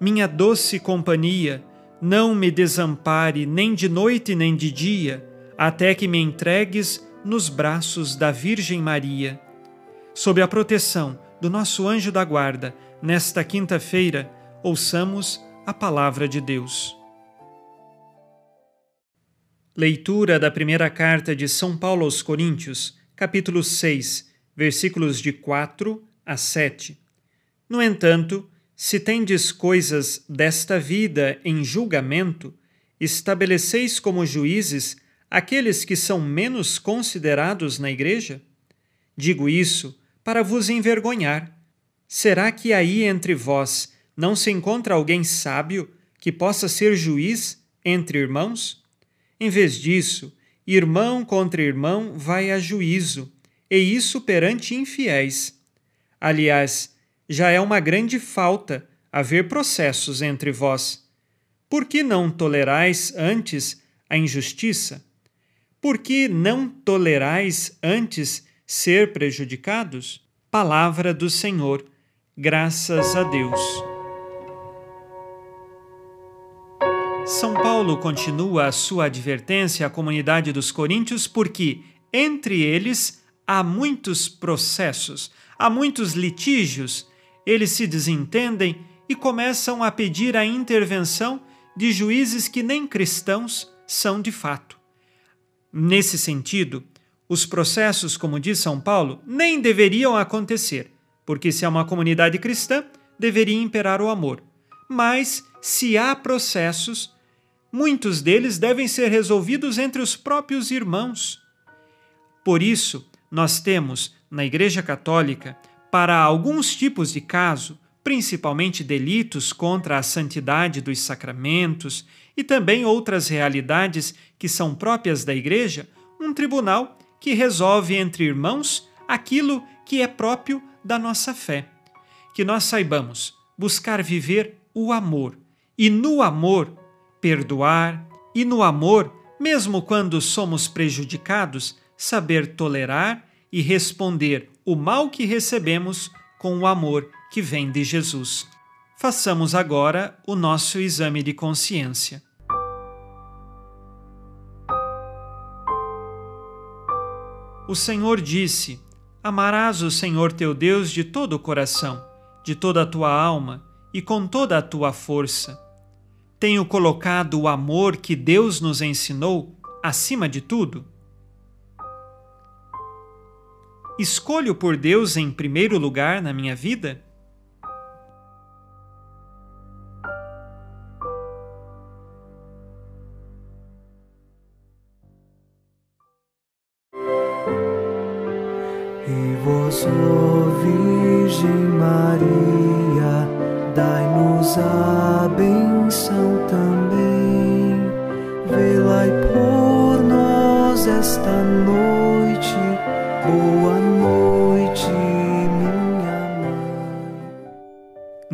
minha doce companhia, não me desampare nem de noite nem de dia, até que me entregues nos braços da Virgem Maria. Sob a proteção do nosso anjo da guarda, nesta quinta-feira, ouçamos a palavra de Deus. Leitura da primeira carta de São Paulo aos Coríntios, capítulo 6, versículos de 4 a 7. No entanto, se tendes coisas desta vida em julgamento, estabeleceis como juízes aqueles que são menos considerados na igreja? Digo isso para vos envergonhar. Será que aí entre vós não se encontra alguém sábio que possa ser juiz entre irmãos? Em vez disso, irmão contra irmão vai a juízo, e isso perante infiéis. Aliás, já é uma grande falta haver processos entre vós. Por que não tolerais antes a injustiça? Por que não tolerais antes ser prejudicados? Palavra do Senhor, graças a Deus. São Paulo continua a sua advertência à comunidade dos coríntios porque, entre eles, há muitos processos, há muitos litígios, eles se desentendem e começam a pedir a intervenção de juízes que nem cristãos são de fato. Nesse sentido, os processos, como diz São Paulo, nem deveriam acontecer, porque se há uma comunidade cristã, deveria imperar o amor. Mas, se há processos, muitos deles devem ser resolvidos entre os próprios irmãos. Por isso, nós temos, na Igreja Católica, para alguns tipos de caso, principalmente delitos contra a santidade dos sacramentos e também outras realidades que são próprias da Igreja, um tribunal que resolve entre irmãos aquilo que é próprio da nossa fé. Que nós saibamos buscar viver o amor e no amor perdoar e no amor, mesmo quando somos prejudicados, saber tolerar e responder o mal que recebemos com o amor que vem de Jesus. Façamos agora o nosso exame de consciência. O Senhor disse: Amarás o Senhor teu Deus de todo o coração, de toda a tua alma e com toda a tua força. Tenho colocado o amor que Deus nos ensinou acima de tudo? Escolho por Deus em primeiro lugar na minha vida? E vós, Virgem Maria, dai-nos a benção também. Velai por nós esta noite,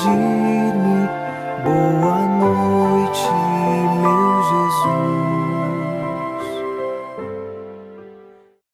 Quero agora despedir-me. Boa noite